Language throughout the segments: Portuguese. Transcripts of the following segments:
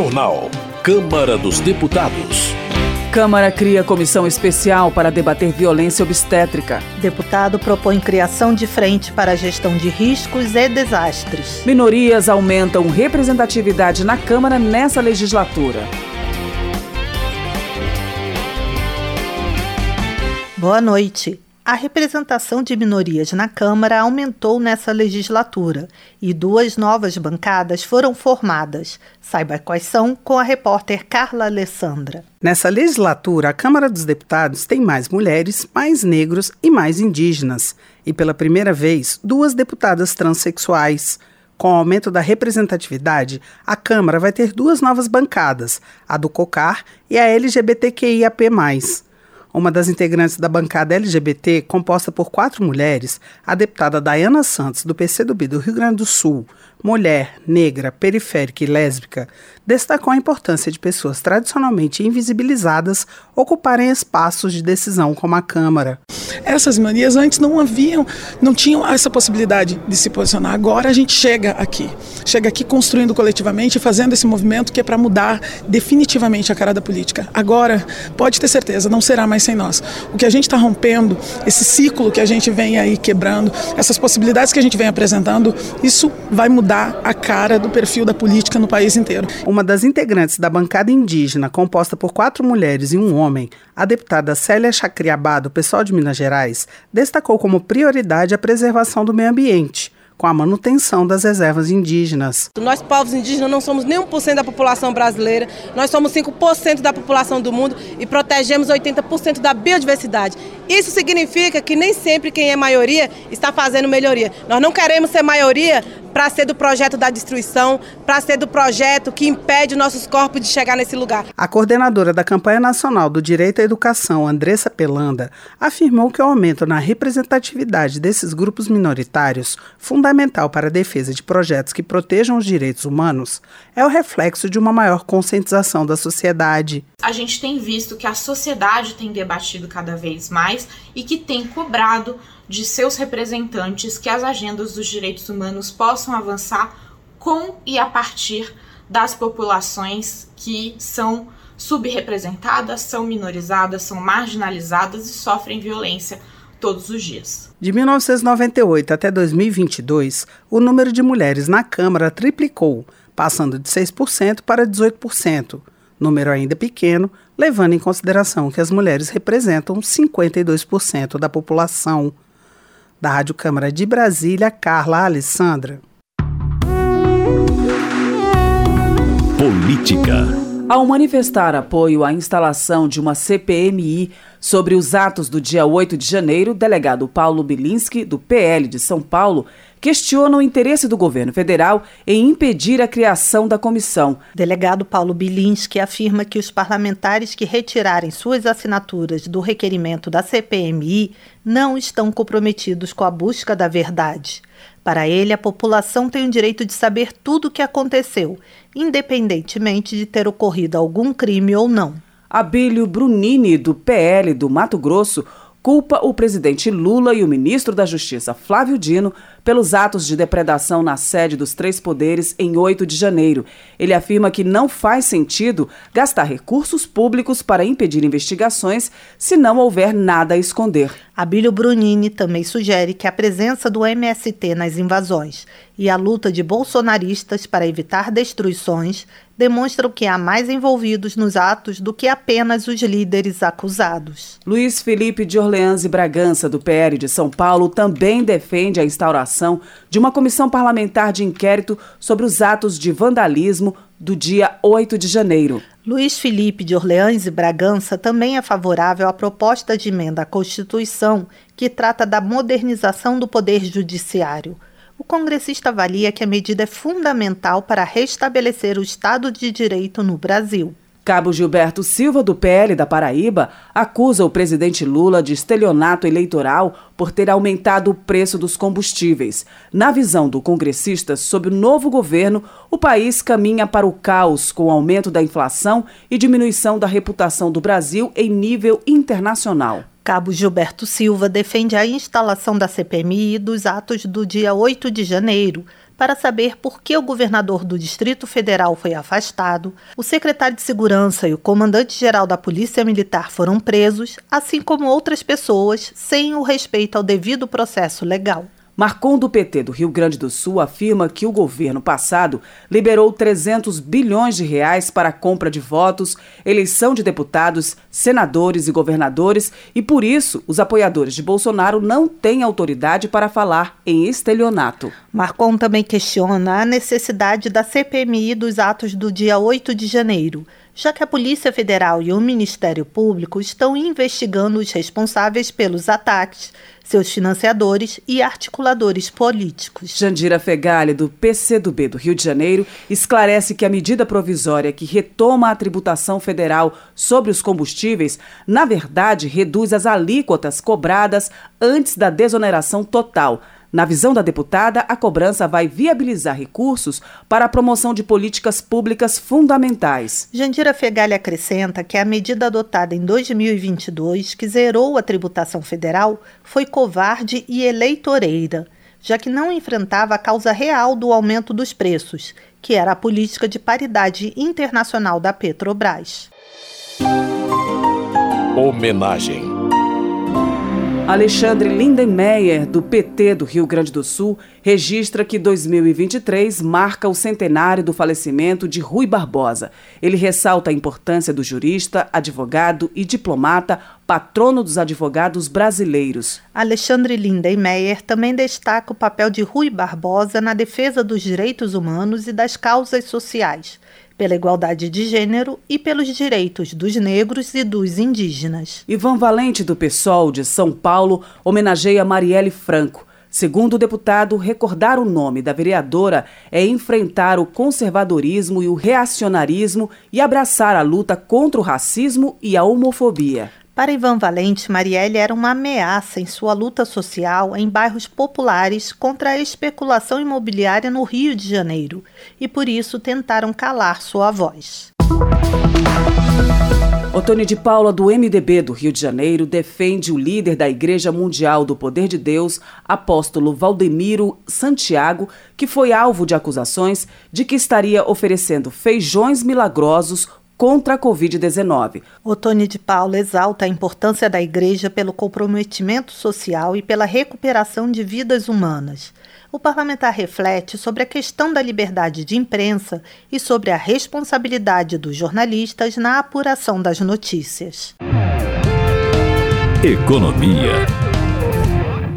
Jornal. Câmara dos Deputados. Câmara cria comissão especial para debater violência obstétrica. Deputado propõe criação de frente para a gestão de riscos e desastres. Minorias aumentam representatividade na Câmara nessa legislatura. Boa noite. A representação de minorias na Câmara aumentou nessa legislatura e duas novas bancadas foram formadas. Saiba quais são com a repórter Carla Alessandra. Nessa legislatura, a Câmara dos Deputados tem mais mulheres, mais negros e mais indígenas. E pela primeira vez, duas deputadas transexuais. Com o aumento da representatividade, a Câmara vai ter duas novas bancadas, a do COCAR e a LGBTQIAP+. Uma das integrantes da bancada LGBT, composta por quatro mulheres, a deputada Dayana Santos, do PCdoB do Rio Grande do Sul, mulher, negra, periférica e lésbica, destacou a importância de pessoas tradicionalmente invisibilizadas ocuparem espaços de decisão como a Câmara. Essas manias antes não haviam, não tinham essa possibilidade de se posicionar. Agora a gente chega aqui, chega aqui construindo coletivamente, fazendo esse movimento que é para mudar definitivamente a cara da política. Agora, pode ter certeza, não será mais sem nós. O que a gente está rompendo, esse ciclo que a gente vem aí quebrando, essas possibilidades que a gente vem apresentando, isso vai mudar a cara do perfil da política no país inteiro. Uma das integrantes da bancada indígena, composta por quatro mulheres e um homem, a deputada Célia Chacriabá, do pessoal de Minas Gerais, destacou como prioridade a preservação do meio ambiente com a manutenção das reservas indígenas. Nós, povos indígenas, não somos nem 1% da população brasileira, nós somos 5% da população do mundo e protegemos 80% da biodiversidade. Isso significa que nem sempre quem é maioria está fazendo melhoria. Nós não queremos ser maioria para ser do projeto da destruição, para ser do projeto que impede nossos corpos de chegar nesse lugar. A coordenadora da campanha nacional do Direito à Educação, Andressa Pelanda, afirmou que o aumento na representatividade desses grupos minoritários, fundamental para a defesa de projetos que protejam os direitos humanos, é o reflexo de uma maior conscientização da sociedade. A gente tem visto que a sociedade tem debatido cada vez mais e que tem cobrado de seus representantes que as agendas dos direitos humanos possam avançar com e a partir das populações que são subrepresentadas, são minorizadas, são marginalizadas e sofrem violência todos os dias. De 1998 até 2022, o número de mulheres na Câmara triplicou, passando de 6% para 18%, número ainda pequeno, levando em consideração que as mulheres representam 52% da população. Da Rádio Câmara de Brasília, Carla Alessandra. Política. Ao manifestar apoio à instalação de uma CPMI sobre os atos do dia 8 de janeiro, o delegado Paulo Bilinski, do PL de São Paulo, questiona o interesse do governo federal em impedir a criação da comissão. Delegado Paulo Bilinski afirma que os parlamentares que retirarem suas assinaturas do requerimento da CPMI não estão comprometidos com a busca da verdade. Para ele, a população tem o direito de saber tudo o que aconteceu, independentemente de ter ocorrido algum crime ou não. Abílio Brunini, do PL do Mato Grosso, culpa o presidente Lula e o ministro da Justiça, Flávio Dino, pelos atos de depredação na sede dos três poderes em 8 de janeiro. Ele afirma que não faz sentido gastar recursos públicos para impedir investigações se não houver nada a esconder. Abílio Brunini também sugere que a presença do MST nas invasões e a luta de bolsonaristas para evitar destruições demonstram que há mais envolvidos nos atos do que apenas os líderes acusados. Luiz Felipe de Orleans e Bragança, do PL de São Paulo, também defende a instauração de uma comissão parlamentar de inquérito sobre os atos de vandalismo do dia 8 de janeiro. Luiz Felipe de Orleans e Bragança também é favorável à proposta de emenda à Constituição que trata da modernização do Poder Judiciário. O congressista avalia que a medida é fundamental para restabelecer o Estado de Direito no Brasil. Cabo Gilberto Silva, do PL da Paraíba, acusa o presidente Lula de estelionato eleitoral por ter aumentado o preço dos combustíveis. Na visão do congressista, sob o novo governo, o país caminha para o caos com o aumento da inflação e diminuição da reputação do Brasil em nível internacional. Cabo Gilberto Silva defende a instalação da CPMI dos atos do dia 8 de janeiro para saber por que o governador do Distrito Federal foi afastado, o secretário de Segurança e o comandante-geral da Polícia Militar foram presos, assim como outras pessoas, sem o respeito ao devido processo legal. Marcon do PT do Rio Grande do Sul afirma que o governo passado liberou 300 bilhões de reais para a compra de votos, eleição de deputados, senadores e governadores e por isso os apoiadores de Bolsonaro não têm autoridade para falar em estelionato. Marcon também questiona a necessidade da CPMI dos atos do dia 8 de janeiro já que a Polícia Federal e o Ministério Público estão investigando os responsáveis pelos ataques, seus financiadores e articuladores políticos. Jandira Fegali, do PCdoB do Rio de Janeiro, esclarece que a medida provisória que retoma a tributação federal sobre os combustíveis, na verdade, reduz as alíquotas cobradas antes da desoneração total na visão da deputada, a cobrança vai viabilizar recursos para a promoção de políticas públicas fundamentais. Jandira Fegali acrescenta que a medida adotada em 2022, que zerou a tributação federal, foi covarde e eleitoreira, já que não enfrentava a causa real do aumento dos preços, que era a política de paridade internacional da Petrobras. Homenagem Alexandre Lindenmeyer, do PT do Rio Grande do Sul, registra que 2023 marca o centenário do falecimento de Rui Barbosa. Ele ressalta a importância do jurista, advogado e diplomata, patrono dos advogados brasileiros. Alexandre Lindenmeyer também destaca o papel de Rui Barbosa na defesa dos direitos humanos e das causas sociais pela igualdade de gênero e pelos direitos dos negros e dos indígenas. Ivan Valente, do PSOL de São Paulo, homenageia Marielle Franco. Segundo o deputado, recordar o nome da vereadora é enfrentar o conservadorismo e o reacionarismo e abraçar a luta contra o racismo e a homofobia. Para Ivan Valente, Marielle era uma ameaça em sua luta social em bairros populares contra a especulação imobiliária no Rio de Janeiro e por isso tentaram calar sua voz. Otônio de Paula, do MDB do Rio de Janeiro, defende o líder da Igreja Mundial do Poder de Deus, apóstolo Valdemiro Santiago, que foi alvo de acusações de que estaria oferecendo feijões milagrosos contra a Covid-19. Otônio de Paula exalta a importância da Igreja pelo comprometimento social e pela recuperação de vidas humanas. O parlamentar reflete sobre a questão da liberdade de imprensa e sobre a responsabilidade dos jornalistas na apuração das notícias. Economia.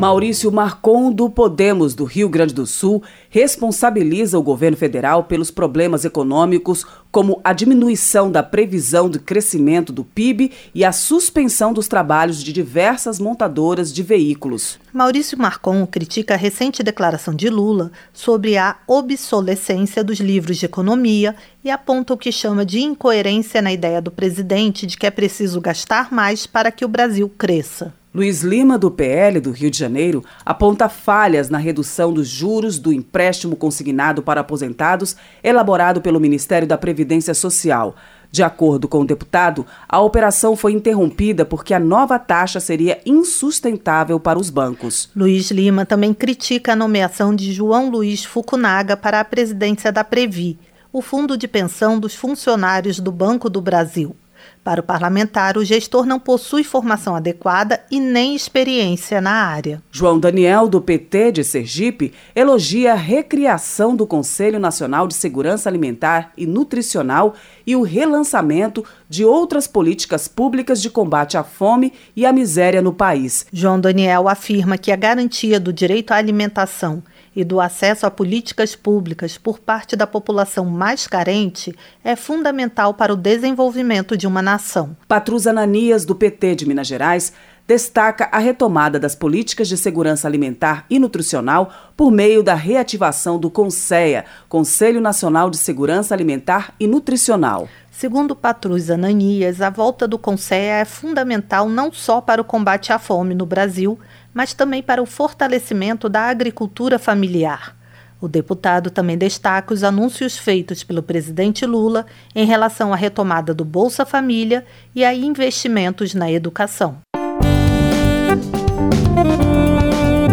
Maurício Marcon, do Podemos do Rio Grande do Sul, responsabiliza o governo federal pelos problemas econômicos, como a diminuição da previsão de crescimento do PIB e a suspensão dos trabalhos de diversas montadoras de veículos. Maurício Marcon critica a recente declaração de Lula sobre a obsolescência dos livros de economia e aponta o que chama de incoerência na ideia do presidente de que é preciso gastar mais para que o Brasil cresça. Luiz Lima, do PL do Rio de Janeiro, aponta falhas na redução dos juros do empréstimo consignado para aposentados elaborado pelo Ministério da Previdência Social. De acordo com o deputado, a operação foi interrompida porque a nova taxa seria insustentável para os bancos. Luiz Lima também critica a nomeação de João Luiz Fukunaga para a presidência da Previ, o fundo de pensão dos funcionários do Banco do Brasil. Para o parlamentar, o gestor não possui formação adequada e nem experiência na área. João Daniel, do PT de Sergipe, elogia a recriação do Conselho Nacional de Segurança Alimentar e Nutricional e o relançamento de outras políticas públicas de combate à fome e à miséria no país. João Daniel afirma que a garantia do direito à alimentação e do acesso a políticas públicas por parte da população mais carente é fundamental para o desenvolvimento de uma nação. Patrus Ananias, do PT de Minas Gerais, destaca a retomada das políticas de segurança alimentar e nutricional por meio da reativação do CONSEA, Conselho Nacional de Segurança Alimentar e Nutricional. Segundo Patrus Ananias, a volta do CONSEA é fundamental não só para o combate à fome no Brasil, mas também para o fortalecimento da agricultura familiar. O deputado também destaca os anúncios feitos pelo presidente Lula em relação à retomada do Bolsa Família e a investimentos na educação.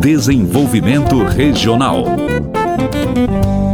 Desenvolvimento Regional.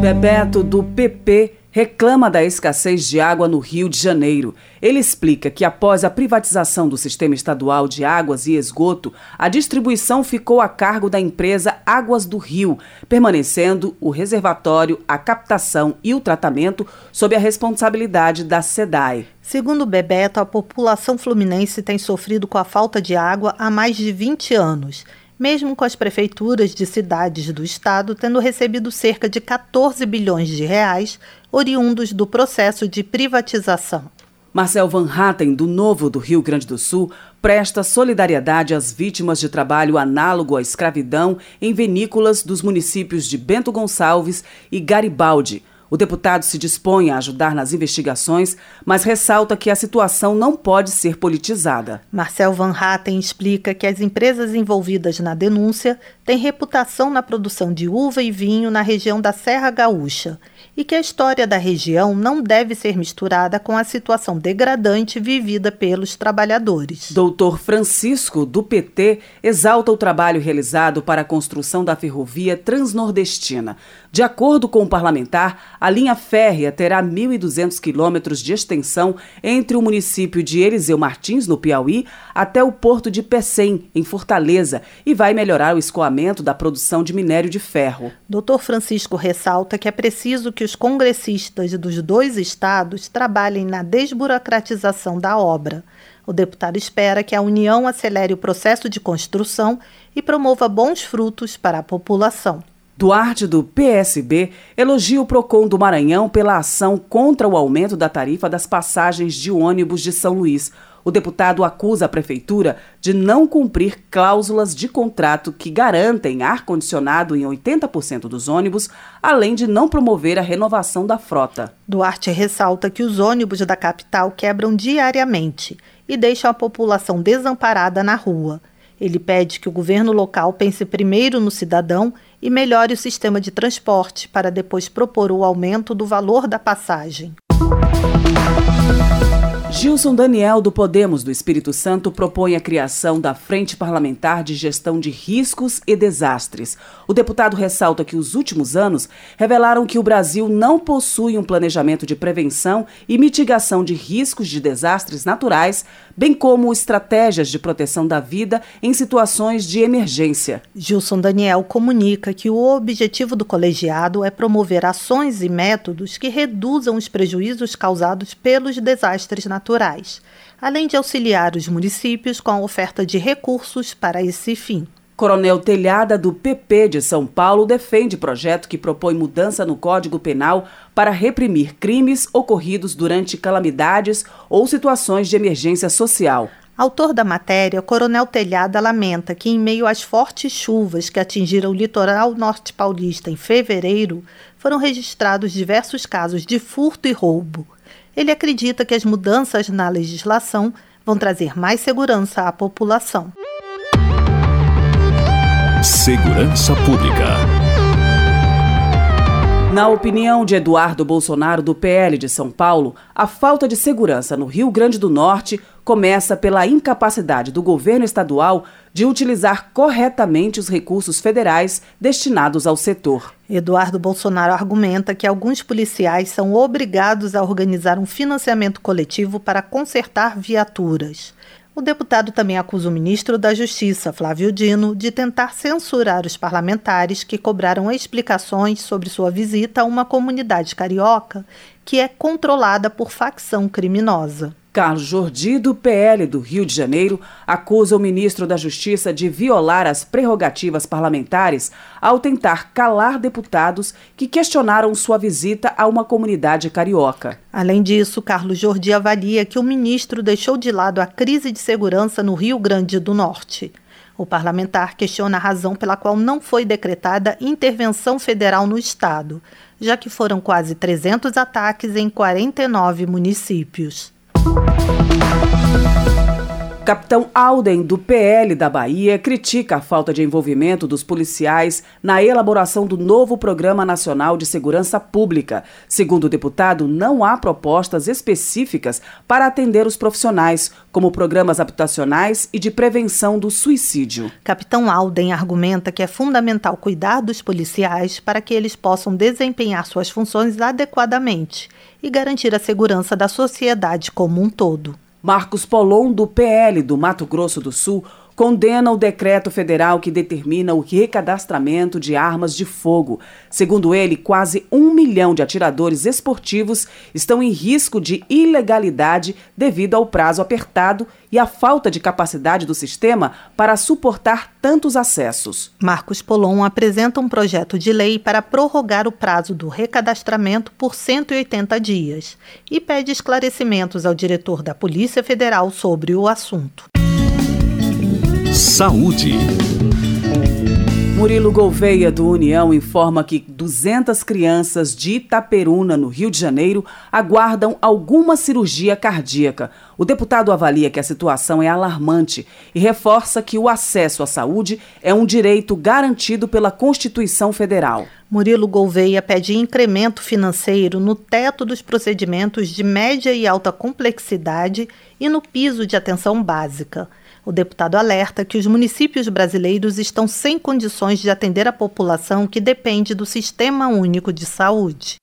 Bebeto, do PP, reclama da escassez de água no Rio de Janeiro. Ele explica que após a privatização do sistema estadual de águas e esgoto, a distribuição ficou a cargo da empresa Águas do Rio, permanecendo o reservatório, a captação e o tratamento sob a responsabilidade da SEDAI. Segundo Bebeto, a população fluminense tem sofrido com a falta de água há mais de 20 anos mesmo com as prefeituras de cidades do estado tendo recebido cerca de 14 bilhões de reais oriundos do processo de privatização. Marcel Van Hatten, do Novo do Rio Grande do Sul, presta solidariedade às vítimas de trabalho análogo à escravidão em vinícolas dos municípios de Bento Gonçalves e Garibaldi, o deputado se dispõe a ajudar nas investigações, mas ressalta que a situação não pode ser politizada. Marcel Van Hatten explica que as empresas envolvidas na denúncia têm reputação na produção de uva e vinho na região da Serra Gaúcha e que a história da região não deve ser misturada com a situação degradante vivida pelos trabalhadores. Doutor Francisco, do PT, exalta o trabalho realizado para a construção da ferrovia transnordestina. De acordo com o parlamentar, a linha férrea terá 1.200 quilômetros de extensão entre o município de Eliseu Martins, no Piauí, até o porto de Pecém, em Fortaleza, e vai melhorar o escoamento da produção de minério de ferro. Dr. Francisco ressalta que é preciso que os congressistas dos dois estados trabalhem na desburocratização da obra. O deputado espera que a União acelere o processo de construção e promova bons frutos para a população. Duarte, do PSB, elogia o PROCON do Maranhão pela ação contra o aumento da tarifa das passagens de ônibus de São Luís. O deputado acusa a prefeitura de não cumprir cláusulas de contrato que garantem ar-condicionado em 80% dos ônibus, além de não promover a renovação da frota. Duarte ressalta que os ônibus da capital quebram diariamente e deixam a população desamparada na rua. Ele pede que o governo local pense primeiro no cidadão e melhore o sistema de transporte para depois propor o aumento do valor da passagem. Gilson Daniel, do Podemos do Espírito Santo, propõe a criação da Frente Parlamentar de Gestão de Riscos e Desastres. O deputado ressalta que os últimos anos revelaram que o Brasil não possui um planejamento de prevenção e mitigação de riscos de desastres naturais, bem como estratégias de proteção da vida em situações de emergência. Gilson Daniel comunica que o objetivo do colegiado é promover ações e métodos que reduzam os prejuízos causados pelos desastres naturais naturais, além de auxiliar os municípios com a oferta de recursos para esse fim. Coronel Telhada, do PP de São Paulo, defende projeto que propõe mudança no Código Penal para reprimir crimes ocorridos durante calamidades ou situações de emergência social. Autor da matéria, Coronel Telhada lamenta que, em meio às fortes chuvas que atingiram o litoral norte paulista em fevereiro, foram registrados diversos casos de furto e roubo. Ele acredita que as mudanças na legislação vão trazer mais segurança à população. Segurança Pública. Na opinião de Eduardo Bolsonaro, do PL de São Paulo, a falta de segurança no Rio Grande do Norte começa pela incapacidade do governo estadual de utilizar corretamente os recursos federais destinados ao setor. Eduardo Bolsonaro argumenta que alguns policiais são obrigados a organizar um financiamento coletivo para consertar viaturas. O deputado também acusa o ministro da Justiça, Flávio Dino, de tentar censurar os parlamentares que cobraram explicações sobre sua visita a uma comunidade carioca que é controlada por facção criminosa. Carlos Jordi, do PL do Rio de Janeiro, acusa o ministro da Justiça de violar as prerrogativas parlamentares ao tentar calar deputados que questionaram sua visita a uma comunidade carioca. Além disso, Carlos Jordi avalia que o ministro deixou de lado a crise de segurança no Rio Grande do Norte. O parlamentar questiona a razão pela qual não foi decretada intervenção federal no estado, já que foram quase 300 ataques em 49 municípios. Capitão Alden, do PL da Bahia, critica a falta de envolvimento dos policiais na elaboração do novo Programa Nacional de Segurança Pública. Segundo o deputado, não há propostas específicas para atender os profissionais, como programas habitacionais e de prevenção do suicídio. Capitão Alden argumenta que é fundamental cuidar dos policiais para que eles possam desempenhar suas funções adequadamente e garantir a segurança da sociedade como um todo. Marcos Polon, do PL do Mato Grosso do Sul, condena o decreto federal que determina o recadastramento de armas de fogo. Segundo ele, quase um milhão de atiradores esportivos estão em risco de ilegalidade devido ao prazo apertado e à falta de capacidade do sistema para suportar tantos acessos. Marcos Polon apresenta um projeto de lei para prorrogar o prazo do recadastramento por 180 dias e pede esclarecimentos ao diretor da Polícia Federal sobre o assunto. Saúde. Murilo Gouveia, do União, informa que 200 crianças de Itaperuna, no Rio de Janeiro, aguardam alguma cirurgia cardíaca. O deputado avalia que a situação é alarmante e reforça que o acesso à saúde é um direito garantido pela Constituição Federal. Murilo Gouveia pede incremento financeiro no teto dos procedimentos de média e alta complexidade e no piso de atenção básica. O deputado alerta que os municípios brasileiros estão sem condições de atender a população que depende do Sistema Único de Saúde.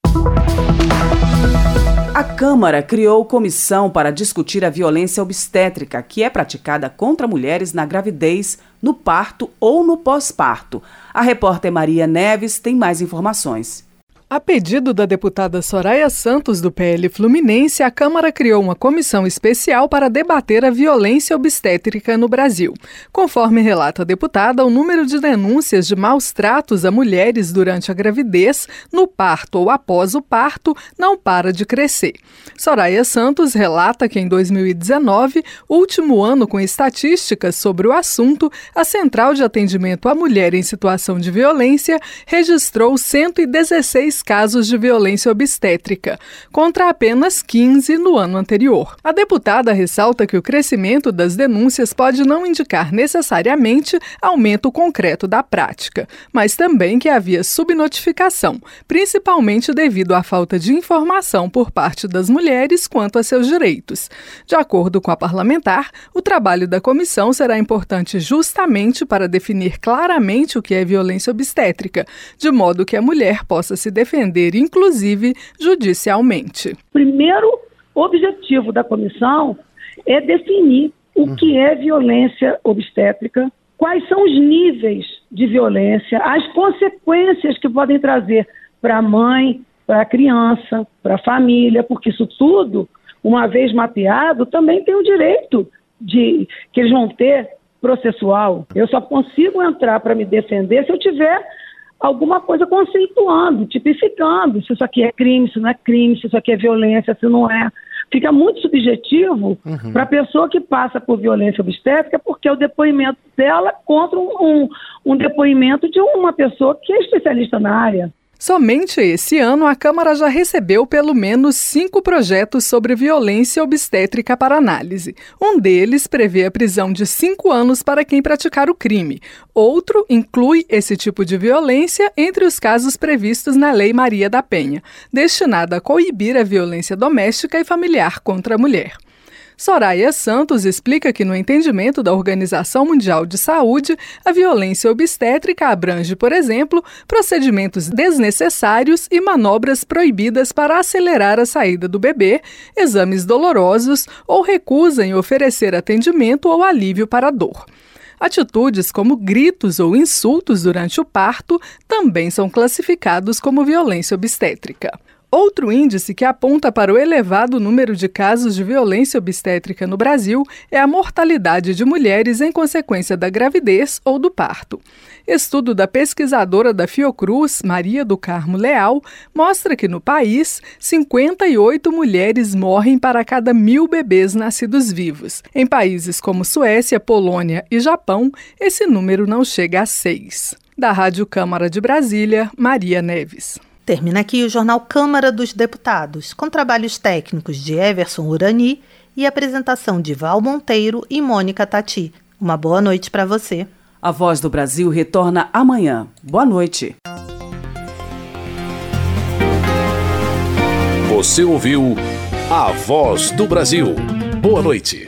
A Câmara criou comissão para discutir a violência obstétrica que é praticada contra mulheres na gravidez, no parto ou no pós-parto. A repórter Maria Neves tem mais informações. A pedido da deputada Soraya Santos, do PL Fluminense, a Câmara criou uma comissão especial para debater a violência obstétrica no Brasil. Conforme relata a deputada, o número de denúncias de maus tratos a mulheres durante a gravidez, no parto ou após o parto, não para de crescer. Soraya Santos relata que em 2019, último ano com estatísticas sobre o assunto, a Central de Atendimento à Mulher em Situação de Violência registrou 116 casos de violência obstétrica, contra apenas 15 no ano anterior. A deputada ressalta que o crescimento das denúncias pode não indicar necessariamente aumento concreto da prática, mas também que havia subnotificação, principalmente devido à falta de informação por parte das mulheres quanto a seus direitos. De acordo com a parlamentar, o trabalho da comissão será importante justamente para definir claramente o que é violência obstétrica, de modo que a mulher possa se defender defender, inclusive judicialmente. O primeiro objetivo da comissão é definir o que é violência obstétrica, quais são os níveis de violência, as consequências que podem trazer para a mãe, para a criança, para a família, porque isso tudo, uma vez mapeado, também tem o direito de que eles vão ter processual. Eu só consigo entrar para me defender se eu tiver alguma coisa conceituando, tipificando se isso aqui é crime, se não é crime, se isso aqui é violência, se não é. Fica muito subjetivo uhum. para a pessoa que passa por violência obstétrica, porque é o depoimento dela contra um, um, um depoimento de uma pessoa que é especialista na área. Somente esse ano, a Câmara já recebeu pelo menos cinco projetos sobre violência obstétrica para análise. Um deles prevê a prisão de cinco anos para quem praticar o crime. Outro inclui esse tipo de violência entre os casos previstos na Lei Maria da Penha, destinada a coibir a violência doméstica e familiar contra a mulher. Soraya Santos explica que, no entendimento da Organização Mundial de Saúde, a violência obstétrica abrange, por exemplo, procedimentos desnecessários e manobras proibidas para acelerar a saída do bebê, exames dolorosos ou recusa em oferecer atendimento ou alívio para a dor. Atitudes como gritos ou insultos durante o parto também são classificados como violência obstétrica. Outro índice que aponta para o elevado número de casos de violência obstétrica no Brasil é a mortalidade de mulheres em consequência da gravidez ou do parto. Estudo da pesquisadora da Fiocruz, Maria do Carmo Leal, mostra que no país, 58 mulheres morrem para cada mil bebês nascidos vivos. Em países como Suécia, Polônia e Japão, esse número não chega a seis. Da Rádio Câmara de Brasília, Maria Neves. Termina aqui o jornal Câmara dos Deputados, com trabalhos técnicos de Everson Urani e apresentação de Val Monteiro e Mônica Tati. Uma boa noite para você. A Voz do Brasil retorna amanhã. Boa noite. Você ouviu A Voz do Brasil. Boa noite.